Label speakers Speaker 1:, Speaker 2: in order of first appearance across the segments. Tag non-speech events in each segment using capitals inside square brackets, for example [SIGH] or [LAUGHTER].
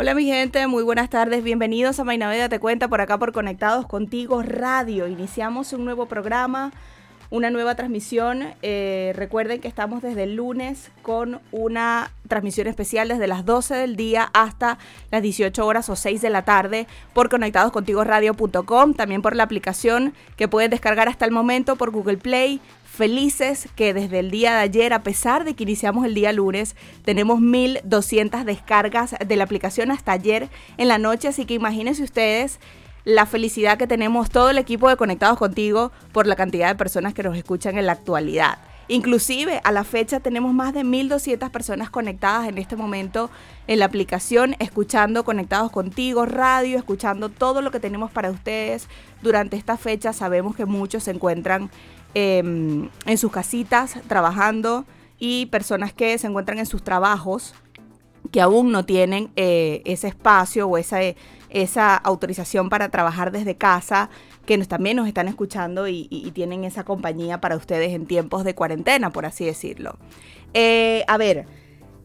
Speaker 1: Hola mi gente, muy buenas tardes, bienvenidos a Mainaveda Te Cuenta por acá por Conectados Contigo Radio. Iniciamos un nuevo programa, una nueva transmisión. Eh, recuerden que estamos desde el lunes con una transmisión especial desde las 12 del día hasta las 18 horas o 6 de la tarde por conectadoscontigoradio.com, también por la aplicación que puedes descargar hasta el momento por Google Play, felices que desde el día de ayer, a pesar de que iniciamos el día lunes, tenemos 1.200 descargas de la aplicación hasta ayer en la noche, así que imagínense ustedes la felicidad que tenemos todo el equipo de Conectados contigo por la cantidad de personas que nos escuchan en la actualidad. Inclusive a la fecha tenemos más de 1.200 personas conectadas en este momento en la aplicación, escuchando Conectados contigo, radio, escuchando todo lo que tenemos para ustedes durante esta fecha. Sabemos que muchos se encuentran Em, en sus casitas trabajando y personas que se encuentran en sus trabajos que aún no tienen eh, ese espacio o esa, esa autorización para trabajar desde casa, que nos, también nos están escuchando y, tienen esa compañía para ustedes en tiempos de cuarentena, por así decirlo. Eh, a ver,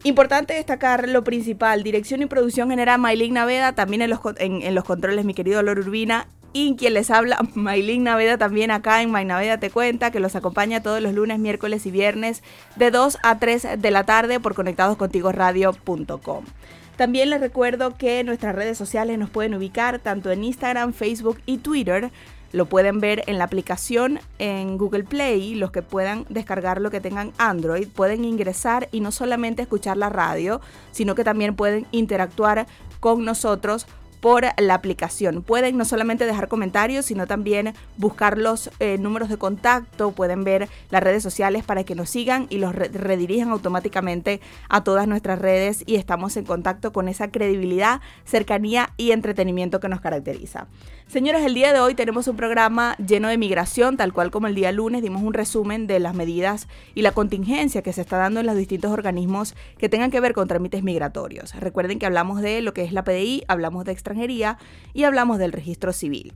Speaker 1: Importante destacar lo principal, dirección y producción general Maylin Naveda, también en los, en los controles mi querido Loro Urbina y quien les habla, [LAUGHS] Maylin Naveda, también acá en My Naveda Te Cuenta, que los acompaña todos los lunes, miércoles y viernes de 2 a 3 de la tarde por conectadoscontigoradio.com. También les recuerdo que nuestras redes sociales nos pueden ubicar tanto en Instagram, Facebook y Twitter. Lo pueden ver en la aplicación en Google Play. Los que puedan descargar lo que tengan Android pueden ingresar y no solamente escuchar la radio, sino que también pueden interactuar con nosotros por la aplicación. Pueden no solamente dejar comentarios, sino también buscar los eh, números de contacto, pueden ver las redes sociales para que nos sigan y los redirijan automáticamente a todas nuestras redes y estamos en contacto con esa credibilidad, cercanía y entretenimiento que nos caracteriza. Señores, el día de hoy tenemos un programa lleno de migración, tal cual como el día lunes dimos un resumen de las medidas y la contingencia que se está dando en los distintos organismos que tengan que ver con trámites migratorios. Recuerden que hablamos de lo que es la PDI, hablamos de extranjería y hablamos del registro civil.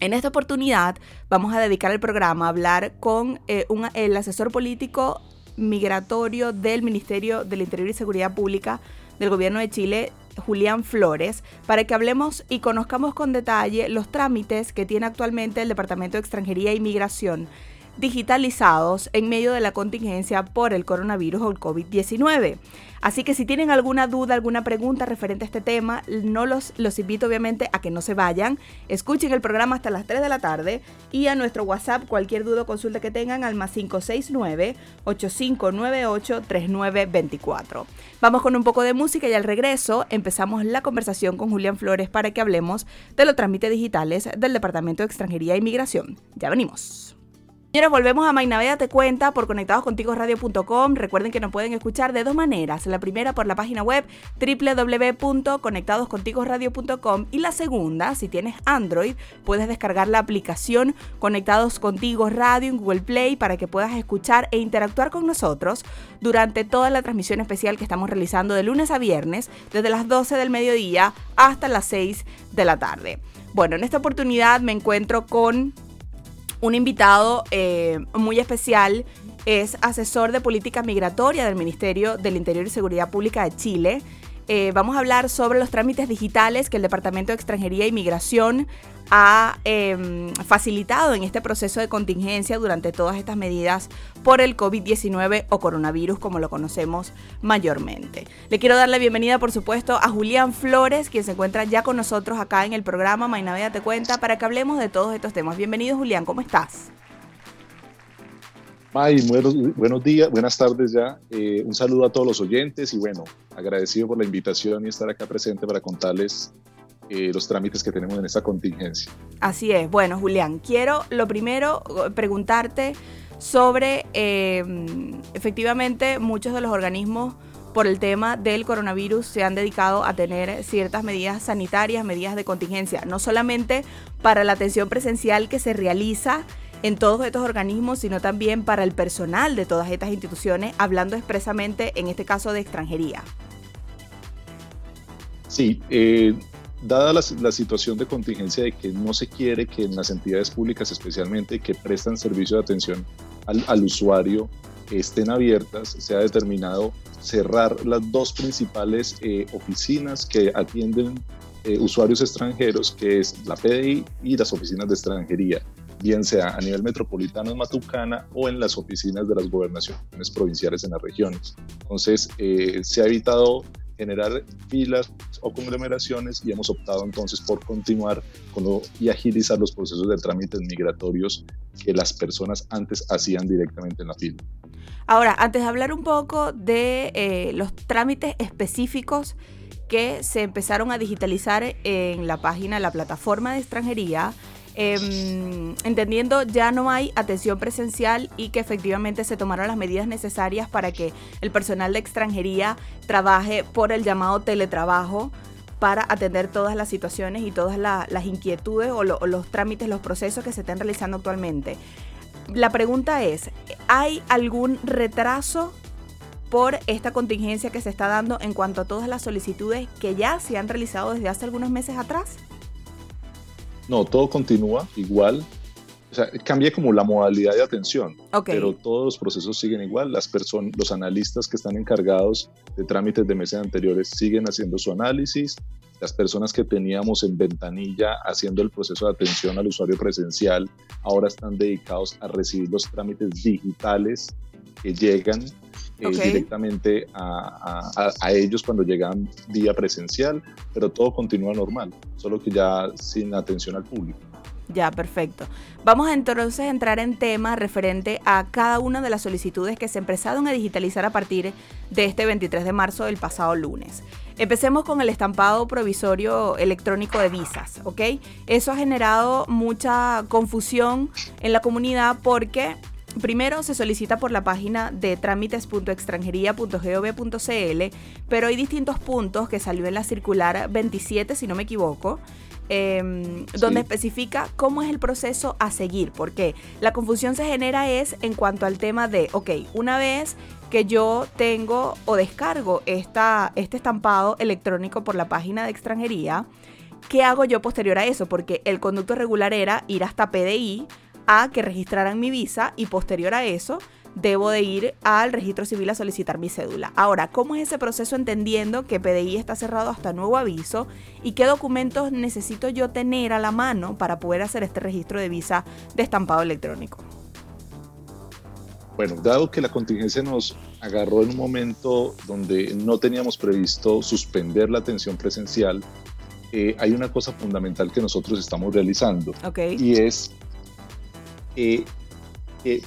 Speaker 1: En esta oportunidad vamos a dedicar el programa a hablar con eh, el asesor político migratorio del Ministerio del Interior y Seguridad Pública del Gobierno de Chile, Julián Flores, para que hablemos y conozcamos con detalle los trámites que tiene actualmente el Departamento de Extranjería e Inmigración digitalizados en medio de la contingencia por el coronavirus o el COVID-19. Así que si tienen alguna duda, alguna pregunta referente a este tema, no los, los invito obviamente a que no se vayan, escuchen el programa hasta las 3 de la tarde y a nuestro WhatsApp cualquier duda o consulta que tengan al más 569-8598-3924. Vamos con un poco de música y al regreso empezamos la conversación con Julián Flores para que hablemos de los trámites digitales del Departamento de Extranjería e Inmigración. Ya venimos. Señores, volvemos a Mainaveda Te Cuenta por conectadoscontigoradio.com. Recuerden que nos pueden escuchar de dos maneras. La primera por la página web www.conectadoscontigoradio.com y la segunda, si tienes Android, puedes descargar la aplicación Conectados Contigo Radio en Google Play para que puedas escuchar e interactuar con nosotros durante toda la transmisión especial que estamos realizando de lunes a viernes, desde las 12 del mediodía hasta las 6 de la tarde. Bueno, en esta oportunidad me encuentro con un invitado eh, muy especial es asesor de política migratoria del Ministerio del Interior y Seguridad Pública de Chile. Eh, vamos a hablar sobre los trámites digitales que el Departamento de Extranjería e Migración ha em, facilitado en este proceso de contingencia durante todas estas medidas por el COVID-19 o coronavirus, como lo conocemos mayormente. Le quiero dar la bienvenida, por supuesto, a Julián Flores, quien se encuentra ya con nosotros acá en el programa Mainaveda Te Cuenta, para que hablemos de todos estos temas. Bienvenido, Julián, ¿cómo estás?
Speaker 2: May, buenos, días, buenas tardes ya. Eh, un saludo a todos los oyentes y bueno, agradecido por la invitación y estar acá presente para contarles eh, los trámites que tenemos en esta contingencia.
Speaker 1: Así es. Bueno, Julián, quiero lo primero preguntarte sobre, efectivamente, muchos de los organismos por el tema del coronavirus se han dedicado a tener ciertas medidas sanitarias, medidas de contingencia, no solamente para la atención presencial que se realiza en todos estos organismos, sino también para el personal de todas estas instituciones, hablando expresamente en este caso de extranjería.
Speaker 2: Sí, eh, dada la, situación de contingencia de que no se quiere que en las entidades públicas, especialmente que prestan servicio de atención al, usuario, estén abiertas, se ha determinado cerrar las dos principales eh, oficinas que atienden eh, usuarios extranjeros, que es la PDI y las oficinas de extranjería bien sea a nivel metropolitano en Matucana o en las oficinas de las gobernaciones provinciales en las regiones. Entonces, eh, se ha evitado generar filas o conglomeraciones y hemos optado entonces por continuar con y agilizar los procesos de trámites migratorios que las personas antes hacían directamente en la fila.
Speaker 1: Ahora, antes de hablar un poco de eh, los trámites específicos que se empezaron a digitalizar en la página, la plataforma de extranjería, Em, entendiendo ya no hay atención presencial y que efectivamente se tomaron las medidas necesarias para que el personal de extranjería trabaje por el llamado teletrabajo para atender todas las situaciones y todas las inquietudes o, o los trámites, los procesos que se están realizando actualmente. La pregunta es, ¿hay algún retraso por esta contingencia que se está dando en cuanto a todas las solicitudes que ya se han realizado desde hace algunos meses atrás?
Speaker 2: No, todo continúa igual. O sea, cambia como la modalidad de atención, pero todos los procesos siguen igual. Las personas, los analistas que están encargados de trámites de meses anteriores siguen haciendo su análisis. Las personas que teníamos en ventanilla haciendo el proceso de atención al usuario presencial ahora están dedicados a recibir los trámites digitales que llegan eh, directamente a, a, ellos cuando llegan vía presencial, pero todo continúa normal, solo que ya sin atención al público.
Speaker 1: Ya, perfecto. Vamos entonces a entrar en tema referente a cada una de las solicitudes que se empezaron a digitalizar a partir de este 23 de marzo del pasado lunes. Empecemos con el estampado provisorio electrónico de visas, ¿ok? Eso ha generado mucha confusión en la comunidad porque Primero se solicita por la página de trámites.extranjería.gov.cl, pero hay distintos puntos que salió en la circular 27, si no me equivoco, em, donde especifica cómo es el proceso a seguir, porque la confusión se genera es en cuanto al tema de, ok, una vez que yo tengo o descargo esta, este estampado electrónico por la página de extranjería, ¿qué hago yo posterior a eso? Porque el conducto regular era ir hasta PDI, a que registraran mi visa y posterior a eso debo de ir al registro civil a solicitar mi cédula. Ahora, ¿cómo es ese proceso entendiendo que PDI está cerrado hasta nuevo aviso y qué documentos necesito yo tener a la mano para poder hacer este registro de visa de estampado electrónico?
Speaker 2: Bueno, dado que la contingencia nos agarró en un momento donde no teníamos previsto suspender la atención presencial, eh, hay una cosa fundamental que nosotros estamos realizando y es el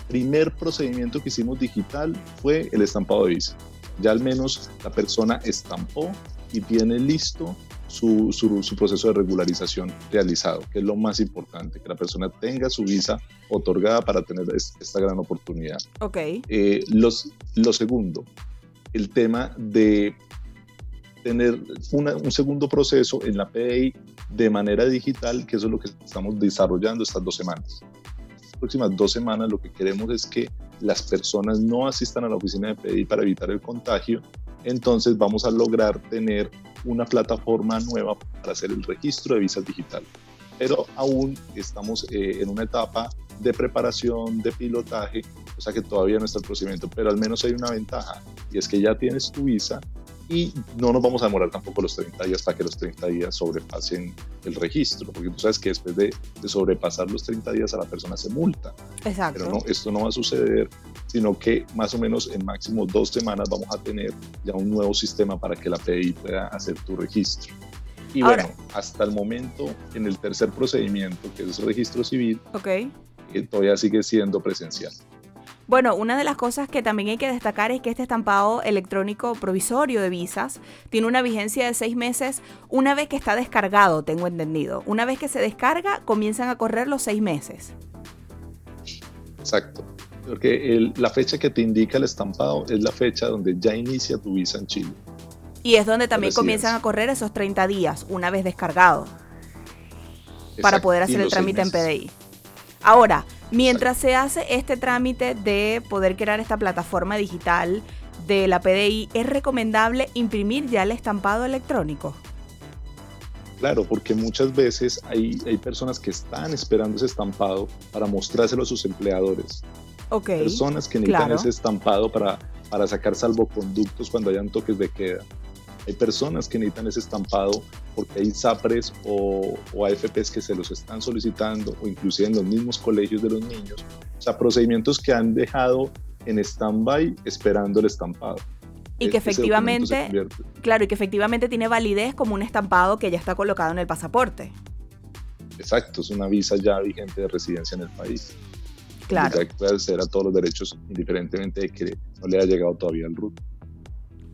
Speaker 2: primer procedimiento que hicimos digital fue el estampado de visa. Ya al menos la persona estampó y tiene listo su, su, proceso de regularización realizado, que es lo más importante, que la persona tenga su visa otorgada para tener esta gran oportunidad.
Speaker 1: Ok.
Speaker 2: Eh, los, lo segundo, el tema de tener un segundo proceso en la PDI de manera digital, que eso es lo que estamos desarrollando estas dos semanas próximas dos semanas lo que queremos es que las personas no asistan a la oficina de PDI para evitar el contagio. Entonces vamos a lograr tener una plataforma nueva para hacer el registro de visas digital. Pero aún estamos eh, en una etapa de preparación, de pilotaje, o sea que todavía no está el procedimiento, pero al menos hay una ventaja y es que ya tienes tu visa y no nos vamos a demorar tampoco los 30 días para que los 30 días sobrepasen el registro, porque tú sabes que después de, sobrepasar los 30 días a la persona se multa.
Speaker 1: Exacto.
Speaker 2: Pero no, esto no va a suceder, sino que más o menos en máximo dos semanas vamos a tener ya un nuevo sistema para que la PDI pueda hacer tu registro. Y bueno, hasta el momento, en el tercer procedimiento, que es el registro civil,
Speaker 1: okay.
Speaker 2: Eh, todavía sigue siendo presencial.
Speaker 1: Bueno, una de las cosas que también hay que destacar es que este estampado electrónico provisorio de visas tiene una vigencia de seis meses una vez que está descargado, tengo entendido. Una vez que se descarga, comienzan a correr los seis meses.
Speaker 2: Exacto. Porque la fecha que te indica el estampado es la fecha donde ya inicia tu visa en Chile.
Speaker 1: Y es donde también comienzan a correr esos 30 días, una vez descargado, para poder hacer el trámite en PDI. Ahora, mientras se hace este trámite de poder crear esta plataforma digital de la PDI, ¿es recomendable imprimir ya el estampado electrónico?
Speaker 2: Claro, porque muchas veces hay, hay personas que están esperando ese estampado para mostrárselo a sus empleadores.
Speaker 1: Okay,
Speaker 2: personas que necesitan ese estampado para, para sacar salvoconductos cuando hayan toques de queda. Hay personas que necesitan ese estampado porque hay SAPRES o, o, AFPs que se los están solicitando o inclusive en los mismos colegios de los niños. O sea, procedimientos que han dejado en stand-by esperando el estampado.
Speaker 1: Y que efectivamente, claro, y que efectivamente tiene validez como un estampado que ya está colocado en el pasaporte.
Speaker 2: Exacto, es una visa ya vigente de residencia en el país.
Speaker 1: Claro.
Speaker 2: Ya puede acceder a todos los derechos indiferentemente de que no le haya llegado todavía el RUT.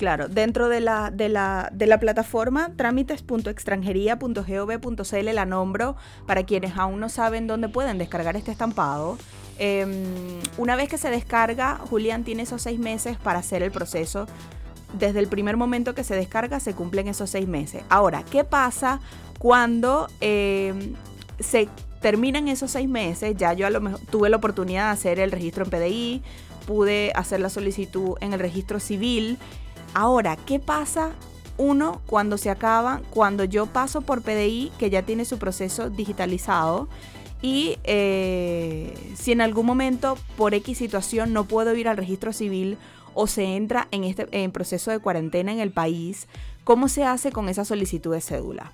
Speaker 1: Claro, dentro de la, de la, de la plataforma trámites.extranjería.gov.cl la nombro para quienes aún no saben dónde pueden descargar este estampado. Em, una vez que se descarga, Julián tiene esos seis meses para hacer el proceso. Desde el primer momento que se descarga se cumplen esos seis meses. Ahora, ¿qué pasa cuando em, se terminan esos seis meses? Ya yo a lo mejor tuve la oportunidad de hacer el registro en PDI, pude hacer la solicitud en el registro civil Ahora, ¿qué pasa uno cuando se acaba, cuando yo paso por PDI, que ya tiene su proceso digitalizado, y eh, si en algún momento por X situación no puedo ir al registro civil o se entra en este en proceso de cuarentena en el país, ¿cómo se hace con esa solicitud de cédula?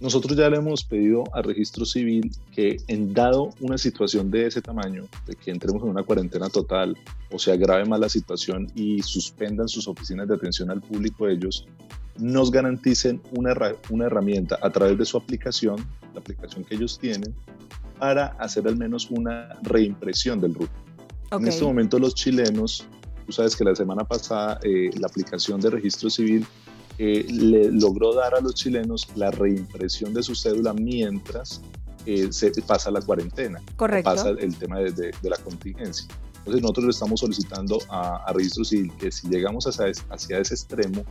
Speaker 2: Nosotros ya le hemos pedido al registro civil que en dado una situación de ese tamaño, de que entremos en una cuarentena total o se agrave más la situación y suspendan sus oficinas de atención al público ellos, nos garanticen una, una herramienta a través de su aplicación, la aplicación que ellos tienen, para hacer al menos una reimpresión del RUT. En este momento los chilenos, tú sabes que la semana pasada eh, la aplicación de registro civil le logró dar a los chilenos la reimpresión de su cédula mientras eh, se pasa la cuarentena.
Speaker 1: Correcto.
Speaker 2: Pasa el tema de, la contingencia. Entonces nosotros le estamos solicitando a, a Registro Civil que si llegamos hacia, hacia ese extremo,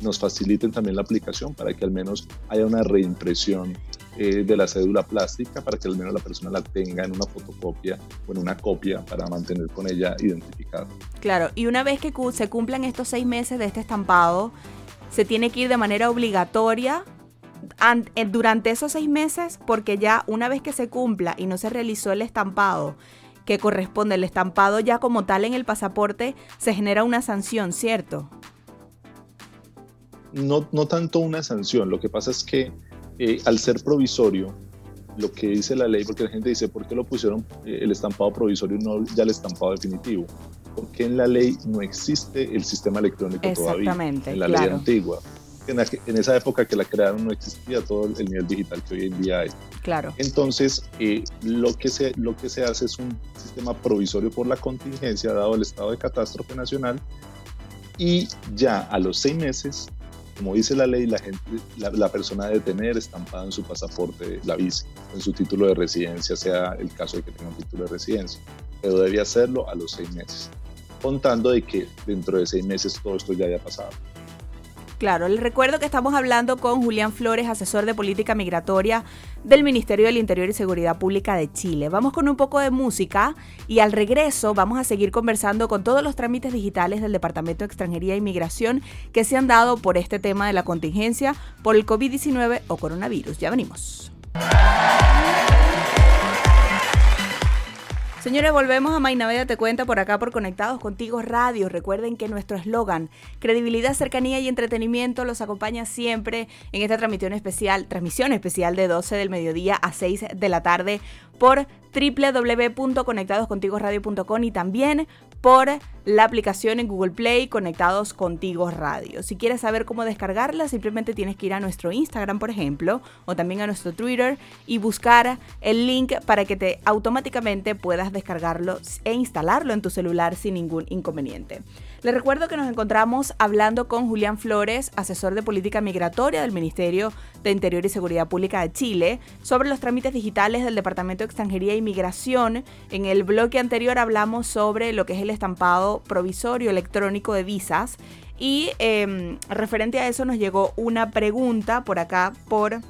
Speaker 2: nos faciliten también la aplicación para que al menos haya una reimpresión eh, de la cédula plástica para que al menos la persona la tenga en una fotocopia o en una copia para mantener con ella identificada.
Speaker 1: Claro, y una vez que se cumplan estos seis meses de este estampado, se tiene que ir de manera obligatoria eh, durante esos seis meses porque ya una vez que se cumpla y no se realizó el estampado que corresponde, el estampado ya como tal en el pasaporte, se genera una sanción, ¿cierto?
Speaker 2: No, no tanto una sanción, lo que pasa es que eh, al ser provisorio, lo que dice la ley, porque la gente dice, ¿por qué lo pusieron eh, el estampado provisorio y no ya el estampado definitivo? Porque en la ley no existe el sistema electrónico todavía. En la ley antigua. En, esa época que la crearon no existía todo el nivel digital que hoy en día hay.
Speaker 1: Claro.
Speaker 2: Entonces, eh, lo, que se, lo que se hace es un sistema provisorio por la contingencia dado el estado de catástrofe nacional y ya a los seis meses, como dice la ley, la, gente, la, persona debe tener estampada en su pasaporte la visa, en su título de residencia, sea el caso de que tenga un título de residencia, pero debe hacerlo a los seis meses contando de que dentro de seis meses todo esto ya haya pasado.
Speaker 1: Claro, les recuerdo que estamos hablando con Julián Flores, asesor de política migratoria del Ministerio del Interior y Seguridad Pública de Chile. Vamos con un poco de música y al regreso vamos a seguir conversando con todos los trámites digitales del Departamento de Extranjería e Inmigración que se han dado por este tema de la contingencia por el COVID-19 o coronavirus. Ya venimos. Señores, volvemos a Mainaveda Te Cuenta por acá por Conectados Contigo Radio. Recuerden que nuestro eslogan, credibilidad, cercanía y entretenimiento, los acompaña siempre en esta transmisión especial, transmisión especial de 12 del mediodía a 6 de la tarde por www.conectadoscontigoradio.com y también por la aplicación en Google Play Conectados Contigo Radio. Si quieres saber cómo descargarla, simplemente tienes que ir a nuestro Instagram, por ejemplo, o también a nuestro Twitter y buscar el link para que te automáticamente puedas descargarlo e instalarlo en tu celular sin ningún inconveniente. Les recuerdo que nos encontramos hablando con Julián Flores, asesor de política migratoria del Ministerio de Interior y Seguridad Pública de Chile, sobre los trámites digitales del Departamento de Extranjería e Inmigración. En el bloque anterior hablamos sobre lo que es el estampado provisorio electrónico de visas y em, referente a eso nos llegó una pregunta por acá por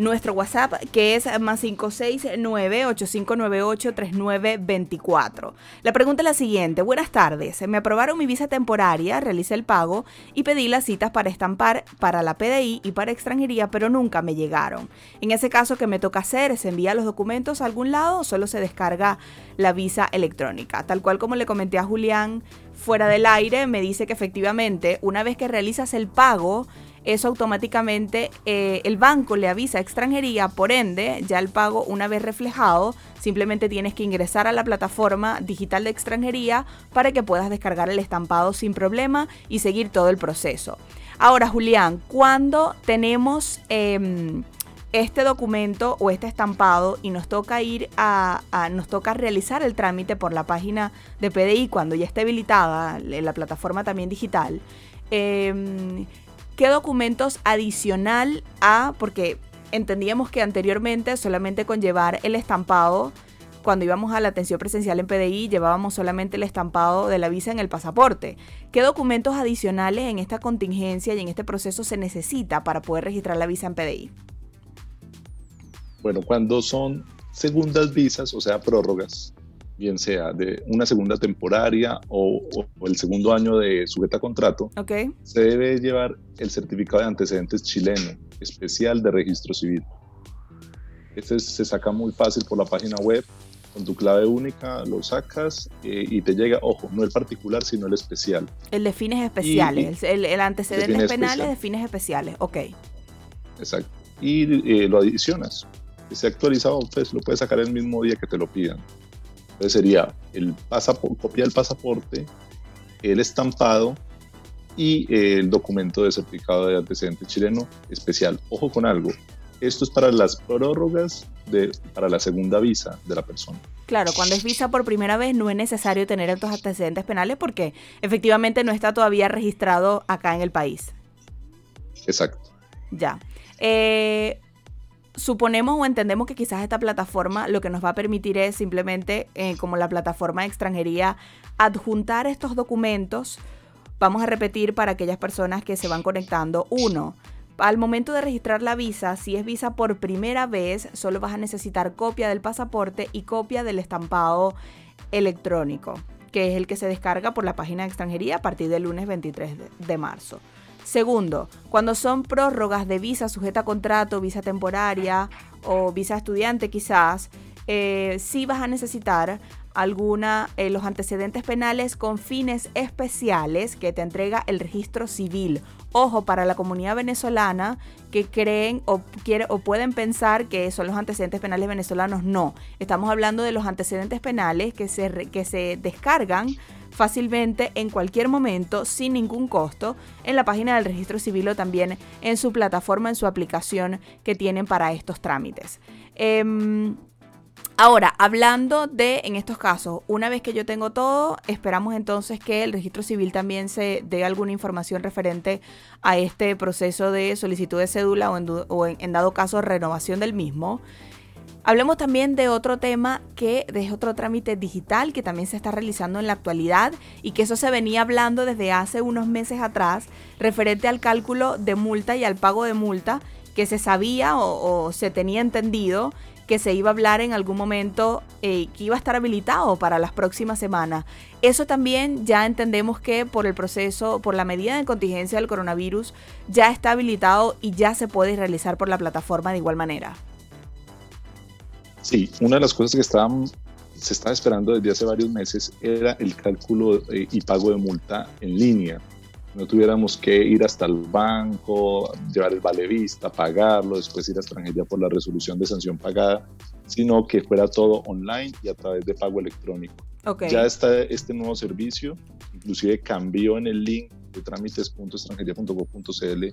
Speaker 1: nuestro WhatsApp que es más 569-8598-3924. La pregunta es la siguiente. Buenas tardes. Me aprobaron mi visa temporaria, realicé el pago y pedí las citas para estampar para la PDI y para extranjería, pero nunca me llegaron. En ese caso, ¿qué me toca hacer? ¿Se envía los documentos a algún lado o solo se descarga la visa electrónica? Tal cual como le comenté a Julián fuera del aire, me dice que efectivamente una vez que realizas el pago, eso automáticamente eh, el banco le avisa a extranjería, por ende, ya el pago una vez reflejado, simplemente tienes que ingresar a la plataforma digital de extranjería para que puedas descargar el estampado sin problema y seguir todo el proceso. Ahora, Julián, cuando tenemos em, este documento o este estampado y nos toca ir a, nos toca realizar el trámite por la página de PDI cuando ya esté habilitada la plataforma también digital, eh, qué documentos adicional a, porque entendíamos que anteriormente solamente con llevar el estampado, cuando íbamos a la atención presencial en PDI, llevábamos solamente el estampado de la visa en el pasaporte. ¿Qué documentos adicionales en esta contingencia y en este proceso se necesita para poder registrar la visa en PDI?
Speaker 2: Bueno, cuando son segundas visas, o sea, prórrogas, bien sea de una segunda temporaria o, el segundo año de sujeta a contrato, se debe llevar el certificado de antecedentes chileno, especial de registro civil. Este se saca muy fácil por la página web, con tu clave única lo sacas eh, y te llega, ojo, no el particular, sino el especial.
Speaker 1: El de fines especiales, el, el, antecedentes penales de fines especiales, ok.
Speaker 2: Exacto. Y eh, lo adicionas. Si se ha actualizado, pues lo puedes sacar el mismo día que te lo pidan. Entonces sería el copia del pasaporte, el estampado y el documento de certificado de antecedente chileno especial. Ojo con algo, esto es para las prórrogas de, para la segunda visa de la persona.
Speaker 1: Claro, cuando es visa por primera vez no es necesario tener estos antecedentes penales porque efectivamente no está todavía registrado acá en el país.
Speaker 2: Exacto.
Speaker 1: Ya. Eh, suponemos o entendemos que quizás esta plataforma lo que nos va a permitir es simplemente, eh, como la plataforma de extranjería, adjuntar estos documentos. Vamos a repetir para aquellas personas que se van conectando. Uno, al momento de registrar la visa, si es visa por primera vez, solo vas a necesitar copia del pasaporte y copia del estampado electrónico, que es el que se descarga por la página de extranjería a partir del lunes 23 de marzo. Segundo, cuando son prórrogas de visa sujeta a contrato, visa temporaria o visa estudiante quizás, eh, sí vas a necesitar alguna eh, los antecedentes penales con fines especiales que te entrega el registro civil. Ojo, para la comunidad venezolana que creen o, quiere, o pueden pensar que son los antecedentes penales venezolanos, no. Estamos hablando de los antecedentes penales que se, que se descargan fácilmente en cualquier momento sin ningún costo en la página del registro civil o también en su plataforma, en su aplicación que tienen para estos trámites. Em, ahora, hablando de, en estos casos, una vez que yo tengo todo, esperamos entonces que el registro civil también se dé alguna información referente a este proceso de solicitud de cédula o en dado caso renovación del mismo. Hablemos también de otro tema que es otro trámite digital que también se está realizando en la actualidad y que eso se venía hablando desde hace unos meses atrás referente al cálculo de multa y al pago de multa que se sabía o, se tenía entendido que se iba a hablar en algún momento eh, que iba a estar habilitado para las próximas semanas. Eso también ya entendemos que por el proceso, por la medida de contingencia del coronavirus, ya está habilitado y ya se puede realizar por la plataforma de igual manera.
Speaker 2: Sí, una de las cosas que estaban, se estaba esperando desde hace varios meses era el cálculo eh, y pago de multa en línea. No tuviéramos que ir hasta el banco, llevar el vale vista, pagarlo, después ir a extranjería por la resolución de sanción pagada, sino que fuera todo online y a través de pago electrónico. Ya está este nuevo servicio, inclusive cambió en el link de trámites.extranjería.gov.cl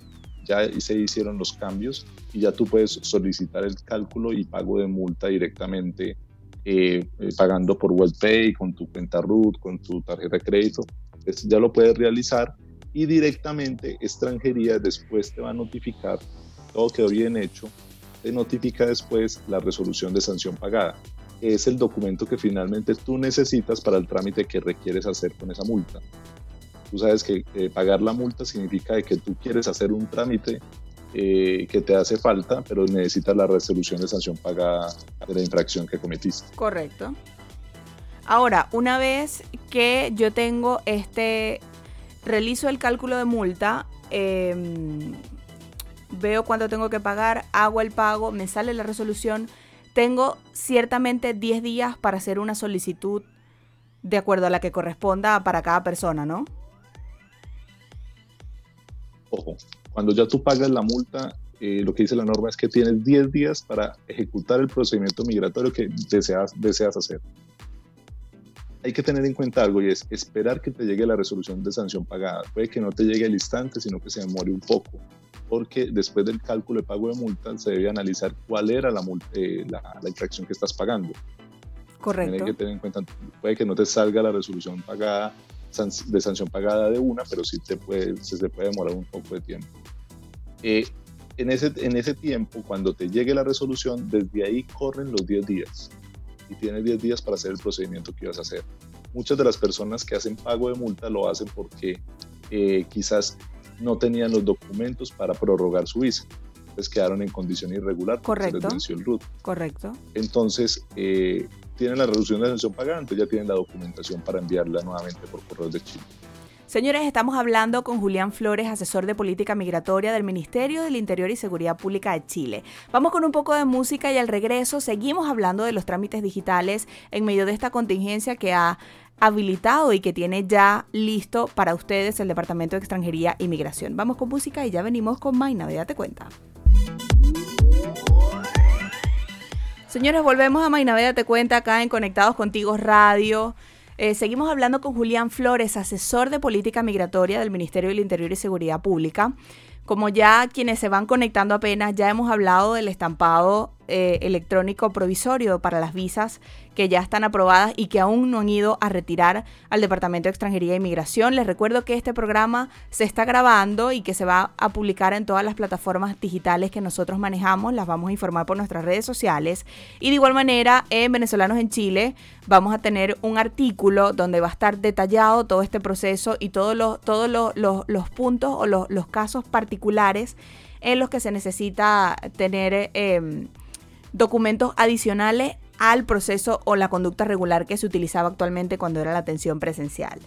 Speaker 2: ya se hicieron los cambios y ya tú puedes solicitar el cálculo y pago de multa directamente eh, eh, pagando por WebPay, con tu cuenta RUT, con tu tarjeta de crédito. ya lo puedes realizar y directamente extranjería después te va a notificar, todo quedó bien hecho, te notifica después la resolución de sanción pagada. Es el documento que finalmente tú necesitas para el trámite que requieres hacer con esa multa. Tú sabes que pagar la multa significa que tú quieres hacer un trámite eh, que te hace falta, pero necesitas la resolución de sanción pagada de la infracción que cometiste.
Speaker 1: Correcto. Ahora, una vez que yo tengo este, realizo el cálculo de multa, em, veo cuánto tengo que pagar, hago el pago, me sale la resolución, tengo ciertamente 10 días para hacer una solicitud de acuerdo a la que corresponda para cada persona, ¿no?
Speaker 2: Ojo, cuando ya tú pagas la multa, eh, lo que dice la norma es que tienes 10 días para ejecutar el procedimiento migratorio que deseas, deseas hacer. Hay que tener en cuenta algo y es esperar que te llegue la resolución de sanción pagada. Puede que no te llegue al instante, sino que se demore un poco, porque después del cálculo de pago de multa se debe analizar cuál era la, eh, la, infracción que estás pagando.
Speaker 1: Correcto.
Speaker 2: que tener en cuenta, puede que no te salga la resolución pagada de sanción pagada de una, pero sí te puede, se, puede demorar un poco de tiempo. Eh, en, ese, en ese tiempo, cuando te llegue la resolución, desde ahí corren los 10 días y tienes 10 días para hacer el procedimiento que ibas a hacer. Muchas de las personas que hacen pago de multa lo hacen porque eh, quizás no tenían los documentos para prorrogar su visa. Entonces quedaron en condición irregular.
Speaker 1: Correcto. Correcto.
Speaker 2: Entonces, eh, tienen la reducción de sanción pagada, entonces ya tienen la documentación para enviarla nuevamente por correo de Chile.
Speaker 1: Señores, estamos hablando con Julián Flores, asesor de política migratoria del Ministerio del Interior y Seguridad Pública de Chile. Vamos con un poco de música y al regreso seguimos hablando de los trámites digitales en medio de esta contingencia que ha habilitado y que tiene ya listo para ustedes el Departamento de Extranjería y Migración. Vamos con música y ya venimos con Maina, date cuenta. Señores, volvemos a Mainaveda Te Cuenta acá en Conectados Contigo Radio. Eh, seguimos hablando con Julián Flores, asesor de política migratoria del Ministerio del Interior y Seguridad Pública. Como ya quienes se van conectando apenas, ya hemos hablado del estampado eh, electrónico provisorio para las visas que ya están aprobadas y que aún no han ido a retirar al Departamento de Extranjería e Inmigración. Les recuerdo que este programa se está grabando y que se va a publicar en todas las plataformas digitales que nosotros manejamos. Las vamos a informar por nuestras redes sociales. Y de igual manera, en Venezolanos en Chile vamos a tener un artículo donde va a estar detallado todo este proceso y todos los, todos los, puntos o los, casos particulares en los que se necesita tener em, documentos adicionales al proceso o la conducta regular que se utilizaba actualmente cuando era la atención presencial.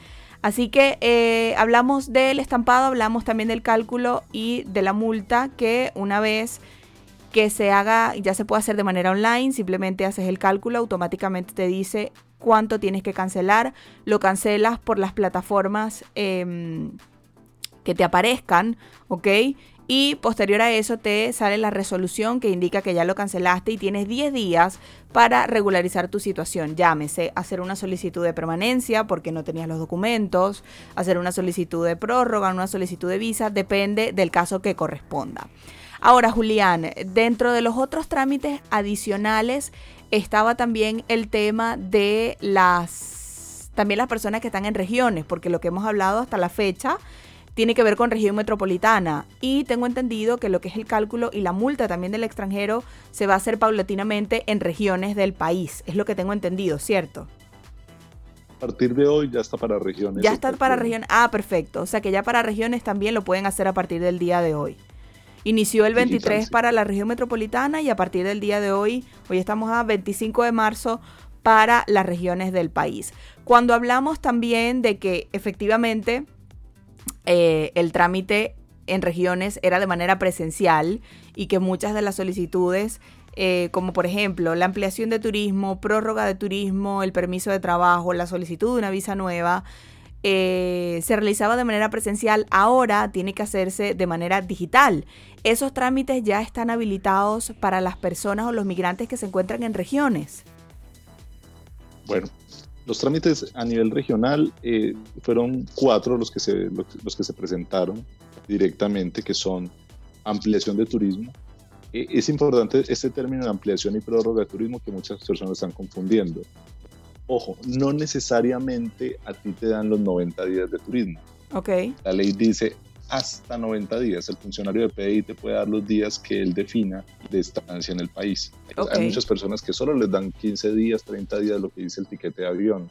Speaker 1: Así que eh, hablamos del estampado, hablamos también del cálculo y de la multa que una vez que se haga, ya se puede hacer de manera online, simplemente haces el cálculo, automáticamente te dice cuánto tienes que cancelar, lo cancelas por las plataformas em, que te aparezcan, ¿ok? Y posterior a eso te sale la resolución que indica que ya lo cancelaste y tienes 10 días para regularizar tu situación. Llámese hacer una solicitud de permanencia porque no tenías los documentos, hacer una solicitud de prórroga, una solicitud de visa, depende del caso que corresponda. Ahora, Julián, dentro de los otros trámites adicionales estaba también el tema de las también las personas que están en regiones, porque lo que hemos hablado hasta la fecha tiene que ver con región metropolitana y tengo entendido que lo que es el cálculo y la multa también del extranjero se va a hacer paulatinamente en regiones del país. Es lo que tengo entendido, ¿cierto?
Speaker 2: A partir de hoy ya está para regiones.
Speaker 1: Ya está para regiones. Ah, perfecto. O sea que ya para regiones también lo pueden hacer a partir del día de hoy. Inició el 23 para la región metropolitana y a partir del día de hoy, hoy estamos a 25 de marzo, para las regiones del país. Cuando hablamos también de que efectivamente eh, el trámite en regiones era de manera presencial y que muchas de las solicitudes, eh, como por ejemplo la ampliación de turismo, prórroga de turismo, el permiso de trabajo, la solicitud de una visa nueva, eh, se realizaba de manera presencial, ahora tiene que hacerse de manera digital. Esos trámites ya están habilitados para las personas o los migrantes que se encuentran en regiones.
Speaker 2: Bueno, los trámites a nivel regional eh, fueron cuatro los que, se, los, que se presentaron directamente, que son ampliación de turismo, Eh, es importante este término de ampliación y prórroga de turismo que muchas personas están confundiendo. Ojo, no necesariamente a ti te dan los 90 días de turismo.
Speaker 1: Ok.
Speaker 2: La ley dice hasta 90 días. El funcionario de PDI te puede dar los días que él defina de estancia en el país. Hay muchas personas que solo les dan 15 días, 30 días, lo que dice el tiquete de avión.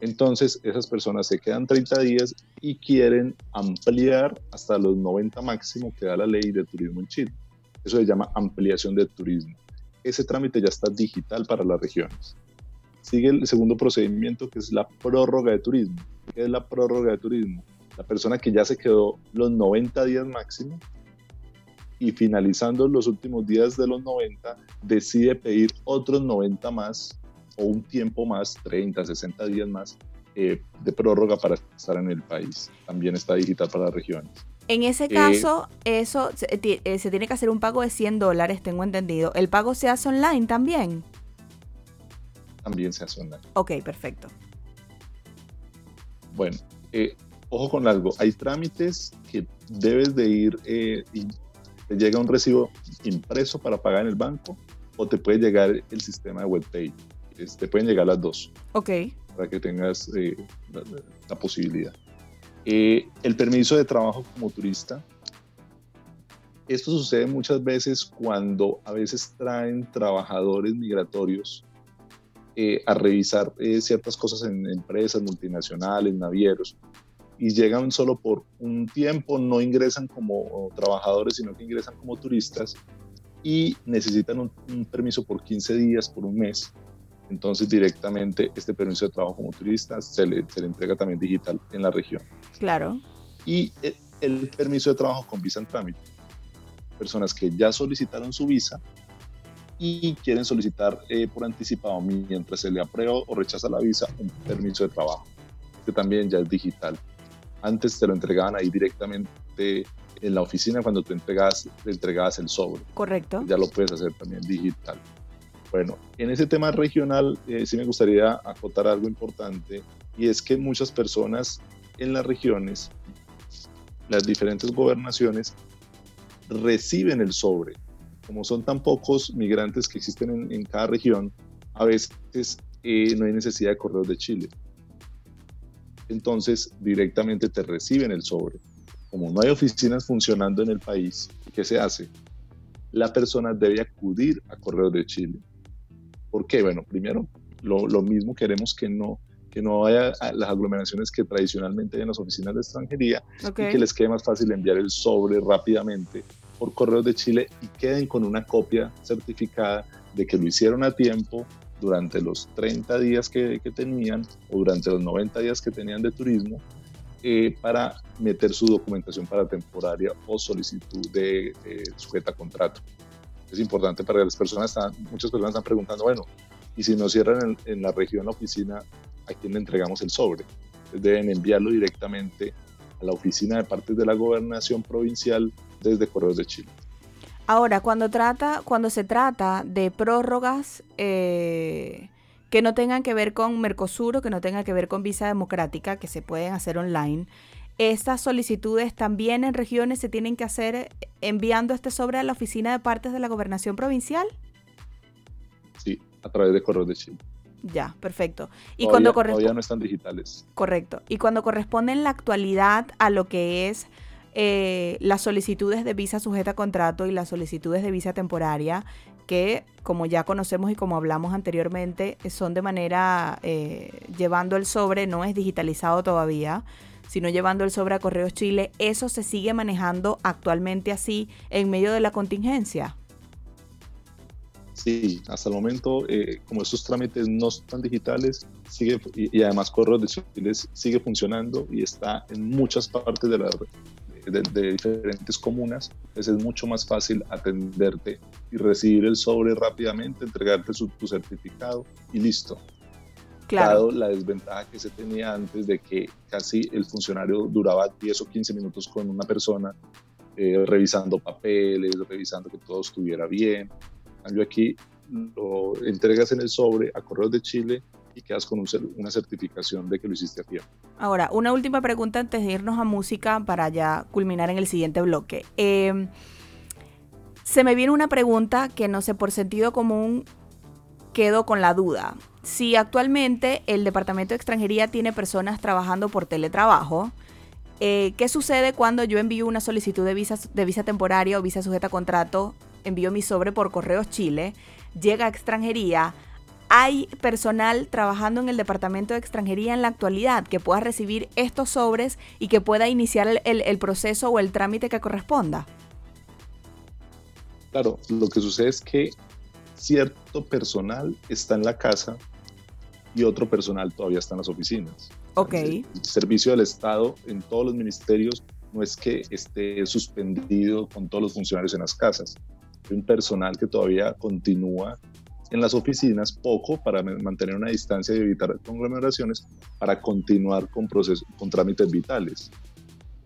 Speaker 2: Entonces, esas personas se quedan 30 días y quieren ampliar hasta los 90 máximo que da la ley de turismo en Chile. Eso se llama ampliación de turismo. Ese trámite ya está digital para las regiones. Sigue el segundo procedimiento que es la prórroga de turismo. ¿Qué es la prórroga de turismo? La persona que ya se quedó los 90 días máximo y finalizando los últimos días de los 90 decide pedir otros 90 más o un tiempo más, 30, 60 días más eh, de prórroga para estar en el país. También está digital para las regiones.
Speaker 1: En ese caso, eh, eso eh, se, tiene que hacer un pago de 100 dólares, tengo entendido. ¿El pago se hace online también?
Speaker 2: También se hace online.
Speaker 1: Ok, perfecto.
Speaker 2: Bueno, ojo con algo. Hay trámites que debes de ir y te llega un recibo impreso para pagar en el banco o te puede llegar el sistema de WebPay te pueden llegar las dos.
Speaker 1: Ok.
Speaker 2: Para que tengas eh, la, posibilidad. Eh, el permiso de trabajo como turista. Esto sucede muchas veces cuando a veces traen trabajadores migratorios eh, a revisar ciertas cosas en empresas multinacionales, navieros, y llegan solo por un tiempo, no ingresan como trabajadores, sino que ingresan como turistas y necesitan un, un permiso por 15 días, por un mes, entonces directamente este permiso de trabajo como turista se le, se le entrega también digital en la región.
Speaker 1: Claro.
Speaker 2: Y el, el permiso de trabajo con visa en trámite. Personas que ya solicitaron su visa y quieren solicitar eh, por anticipado mientras se le aprueba o rechaza la visa un permiso de trabajo. que también ya es digital. Antes te lo entregaban ahí directamente en la oficina cuando tú entregas, te entregabas el sobre.
Speaker 1: Correcto.
Speaker 2: Ya lo puedes hacer también digital. Bueno, en ese tema regional eh, sí me gustaría acotar algo importante y es que muchas personas en las regiones, las diferentes gobernaciones, reciben el sobre. Como son tan pocos migrantes que existen en, cada región, a veces eh, no hay necesidad de correos de Chile. Entonces, directamente te reciben el sobre. Como no hay oficinas funcionando en el país, ¿qué se hace? La persona debe acudir a correos de Chile ¿Por qué? Bueno, primero, lo, mismo queremos que no, que no haya las aglomeraciones que tradicionalmente hay en las oficinas de extranjería y que les quede más fácil enviar el sobre rápidamente por correos de Chile y queden con una copia certificada de que lo hicieron a tiempo durante los 30 días que, tenían o durante los 90 días que tenían de turismo eh, para meter su documentación para temporaria o solicitud de eh, sujeta a contrato es importante para las personas, están, muchas personas están preguntando, bueno, y si nos cierran en, la región la oficina, ¿a quién le entregamos el sobre? deben enviarlo directamente a la oficina de partes de la gobernación provincial desde Correos de Chile.
Speaker 1: Ahora, cuando, trata, cuando se trata de prórrogas eh, que no tengan que ver con Mercosur o que no tengan que ver con visa democrática, que se pueden hacer online, estas solicitudes también en regiones se tienen que hacer enviando este sobre a la oficina de partes de la gobernación provincial.
Speaker 2: Sí, a través de Correos de Chile.
Speaker 1: Ya, perfecto.
Speaker 2: Y cuando todavía no están digitales.
Speaker 1: Correcto. Y cuando corresponde en la actualidad a lo que es eh, las solicitudes de visa sujeta a contrato y las solicitudes de visa temporaria, que como ya conocemos y como hablamos anteriormente, son de manera eh, llevando el sobre, no es digitalizado todavía sino llevando el sobre a Correos Chile, ¿eso se sigue manejando actualmente así en medio de la contingencia?
Speaker 2: Sí, hasta el momento, eh, como estos trámites no están digitales, sigue, y, además Correos de Chile sigue funcionando y está en muchas partes de, la, de, diferentes comunas, entonces es mucho más fácil atenderte y recibir el sobre rápidamente, entregarte tu certificado y listo dado la desventaja que se tenía antes de que casi el funcionario duraba 10 o 15 minutos con una persona eh, revisando papeles, revisando que todo estuviera bien. En cambio aquí lo entregas en el sobre a Correos de Chile y quedas con una certificación de que lo hiciste a tiempo.
Speaker 1: Ahora, una última pregunta antes de irnos a música para ya culminar en el siguiente bloque. Eh, Se me viene una pregunta que no sé, por sentido común quedo con la duda. Si actualmente el Departamento de Extranjería tiene personas trabajando por teletrabajo, eh, ¿qué sucede cuando yo envío una solicitud de visa, de visa temporaria o visa sujeta a contrato? Envío mi sobre por Correos Chile, llega a extranjería. ¿Hay personal trabajando en el Departamento de Extranjería en la actualidad que pueda recibir estos sobres y que pueda iniciar el proceso o el trámite que corresponda?
Speaker 2: Claro, lo que sucede es que cierto personal está en la casa y otro personal todavía está en las oficinas.
Speaker 1: Ok.
Speaker 2: El servicio del Estado en todos los ministerios no es que esté suspendido con todos los funcionarios en las casas. Hay un personal que todavía continúa en las oficinas, poco para mantener una distancia y evitar conglomeraciones, para continuar con, procesos, con trámites vitales.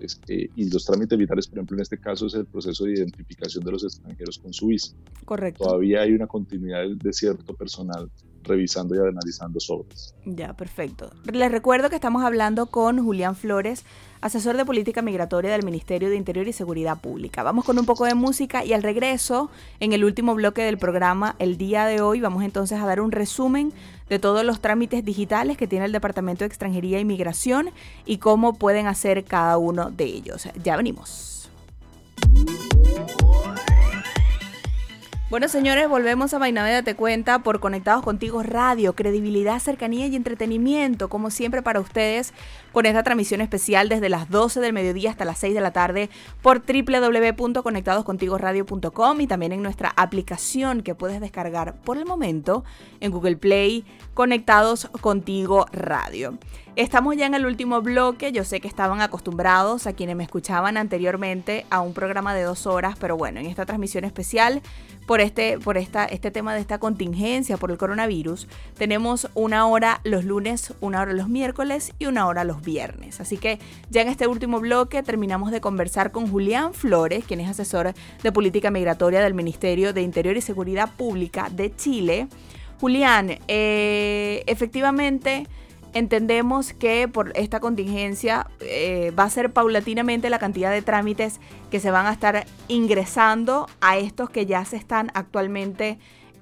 Speaker 2: Este, y los trámites vitales, por ejemplo, en este caso es el proceso de identificación de los extranjeros con su visa.
Speaker 1: Correcto.
Speaker 2: Todavía hay una continuidad de cierto personal revisando y analizando sobres.
Speaker 1: Ya, perfecto. Les recuerdo que estamos hablando con Julián Flores, asesor de política migratoria del Ministerio de Interior y Seguridad Pública. Vamos con un poco de música y al regreso, en el último bloque del programa, el día de hoy, vamos entonces a dar un resumen de todos los trámites digitales que tiene el Departamento de Extranjería e Inmigración y cómo pueden hacer cada uno de ellos. Ya venimos. Bueno, señores, volvemos a Vainaveda Te Cuenta por Conectados Contigo Radio, credibilidad, cercanía y entretenimiento, como siempre para ustedes, con esta transmisión especial desde las 12 del mediodía hasta las 6 de la tarde por www.conectadoscontigoradio.com y también en nuestra aplicación que puedes descargar por el momento en Google Play, Conectados Contigo Radio. Estamos ya en el último bloque. Yo sé que estaban acostumbrados a quienes me escuchaban anteriormente a un programa de dos horas, pero bueno, en esta transmisión especial por este, por esta, este tema de esta contingencia por el coronavirus, tenemos una hora los lunes, una hora los miércoles y una hora los viernes. Así que ya en este último bloque terminamos de conversar con Julián Flores, quien es asesor de política migratoria del Ministerio de Interior y Seguridad Pública de Chile. Julián, eh, efectivamente entendemos que por esta contingencia eh, va a ser paulatinamente la cantidad de trámites que se van a estar ingresando a estos que ya se están actualmente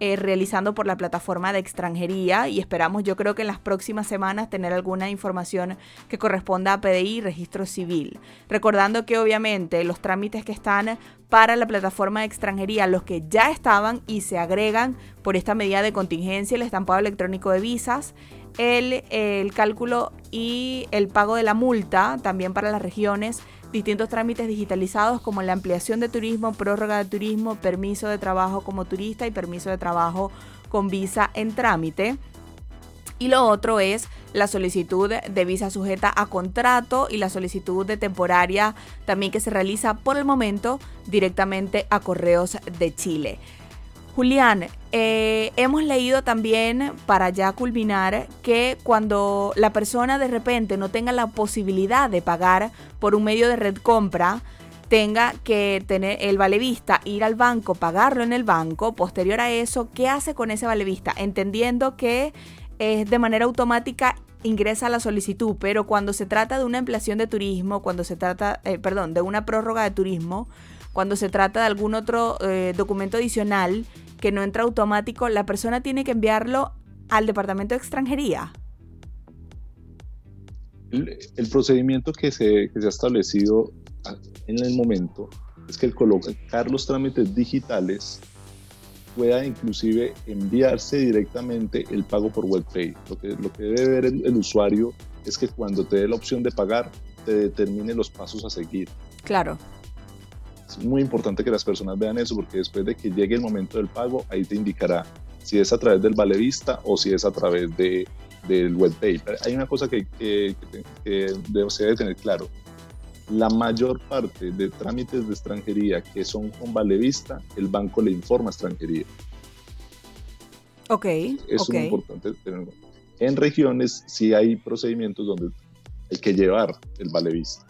Speaker 1: eh, realizando por la plataforma de extranjería y esperamos yo creo que en las próximas semanas tener alguna información que corresponda a PDI y registro civil. Recordando que obviamente los trámites que están para la plataforma de extranjería, los que ya estaban y se agregan por esta medida de contingencia, el estampado electrónico de visas, el, cálculo y el pago de la multa también para las regiones, distintos trámites digitalizados como la ampliación de turismo, prórroga de turismo, permiso de trabajo como turista y permiso de trabajo con visa en trámite. Y lo otro es la solicitud de visa sujeta a contrato y la solicitud de temporaria también que se realiza por el momento directamente a Correos de Chile. Julián, eh, hemos leído también, para ya culminar, que cuando la persona de repente no tenga la posibilidad de pagar por un medio de red compra, tenga que tener el valevista, ir al banco, pagarlo en el banco, posterior a eso, ¿qué hace con ese valevista? Entendiendo que es de manera automática ingresa la solicitud, pero cuando se trata de una ampliación de turismo, cuando se trata, eh, perdón, de una prórroga de turismo, cuando se trata de algún otro eh, documento adicional, que no entra automático, la persona tiene que enviarlo al departamento de extranjería.
Speaker 2: El, procedimiento que se, que se, ha establecido en el momento es que el colocar los trámites digitales pueda inclusive enviarse directamente el pago por WebPay. Lo que, lo que debe ver el usuario es que cuando te dé la opción de pagar, te determine los pasos a seguir.
Speaker 1: Claro
Speaker 2: muy importante que las personas vean eso porque después de que llegue el momento del pago, ahí te indicará si es a través del vale vista o si es a través de, del webpay. Hay una cosa que, que, se debe tener claro. La mayor parte de trámites de extranjería que son con vale vista, el banco le informa a extranjería.
Speaker 1: Ok.
Speaker 2: es muy importante tenerlo. En regiones sí hay procedimientos donde hay que llevar el vale vista.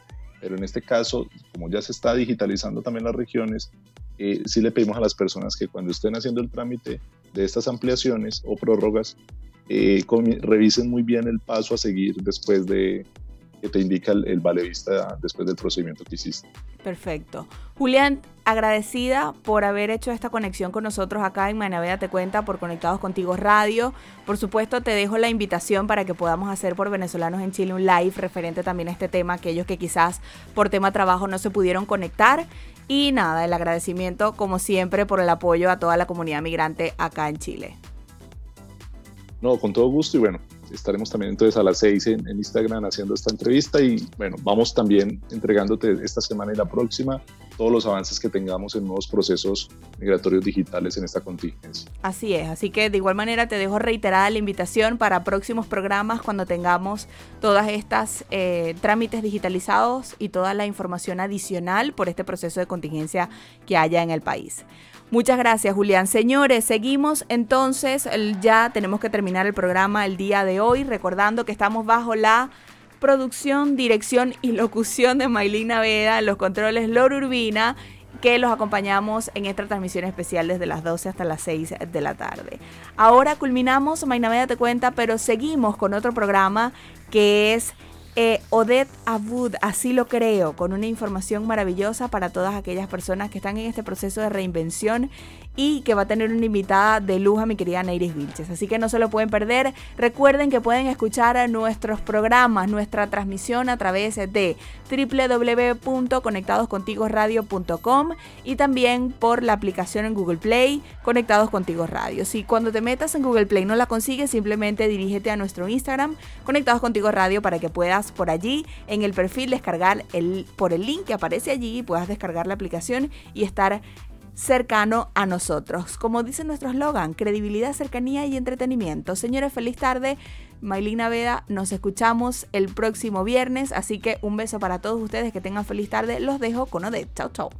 Speaker 2: Pero en este caso, como ya se está digitalizando también las regiones, eh, sí le pedimos a las personas que cuando estén haciendo el trámite de estas ampliaciones o prórrogas, eh, revisen muy bien el paso a seguir después de que te indica el, vale vista después del procedimiento que hiciste.
Speaker 1: Perfecto. Julián, agradecida por haber hecho esta conexión con nosotros acá en Manaveda Te Cuenta por Conectados Contigo Radio. Por supuesto, te dejo la invitación para que podamos hacer por Venezolanos en Chile un live referente también a este tema, aquellos que quizás por tema trabajo no se pudieron conectar. Y nada, el agradecimiento como siempre por el apoyo a toda la comunidad migrante acá en Chile.
Speaker 2: No, con todo gusto y bueno, estaremos también entonces a las 6 en, Instagram haciendo esta entrevista y bueno, vamos también entregándote esta semana y la próxima todos los avances que tengamos en nuevos procesos migratorios digitales en esta contingencia.
Speaker 1: Así es, así que de igual manera te dejo reiterada la invitación para próximos programas cuando tengamos todas estas eh, trámites digitalizados y toda la información adicional por este proceso de contingencia que haya en el país. Muchas gracias, Julián. Señores, seguimos entonces, ya tenemos que terminar el programa el día de hoy, recordando que estamos bajo la producción, dirección y locución de Maylina Veda, los controles Loro Urbina, que los acompañamos en esta transmisión especial desde las 12 hasta las 6 de la tarde. Ahora culminamos, Mayna Veda te cuenta, pero seguimos con otro programa que es eh, Odette Abud, así lo creo, con una información maravillosa para todas aquellas personas que están en este proceso de reinvención y que va a tener una invitada de lujo a mi querida Neiris Vilches. Así que no se lo pueden perder. Recuerden que pueden escuchar nuestros programas, nuestra transmisión a través de www.conectadoscontigoradio.com y también por la aplicación en Google Play, Conectados Contigo Radio. Si cuando te metas en Google Play no la consigues, simplemente dirígete a nuestro Instagram, Conectados Contigo Radio, para que puedas por allí en el perfil descargar el, por el link que aparece allí y puedas descargar la aplicación y estar cercano a nosotros. Como dice nuestro eslogan, credibilidad, cercanía y entretenimiento. Señores, feliz tarde. Maylina Veda, nos escuchamos el próximo viernes, así que un beso para todos ustedes, que tengan feliz tarde. Los dejo con Odette. Chao, chao.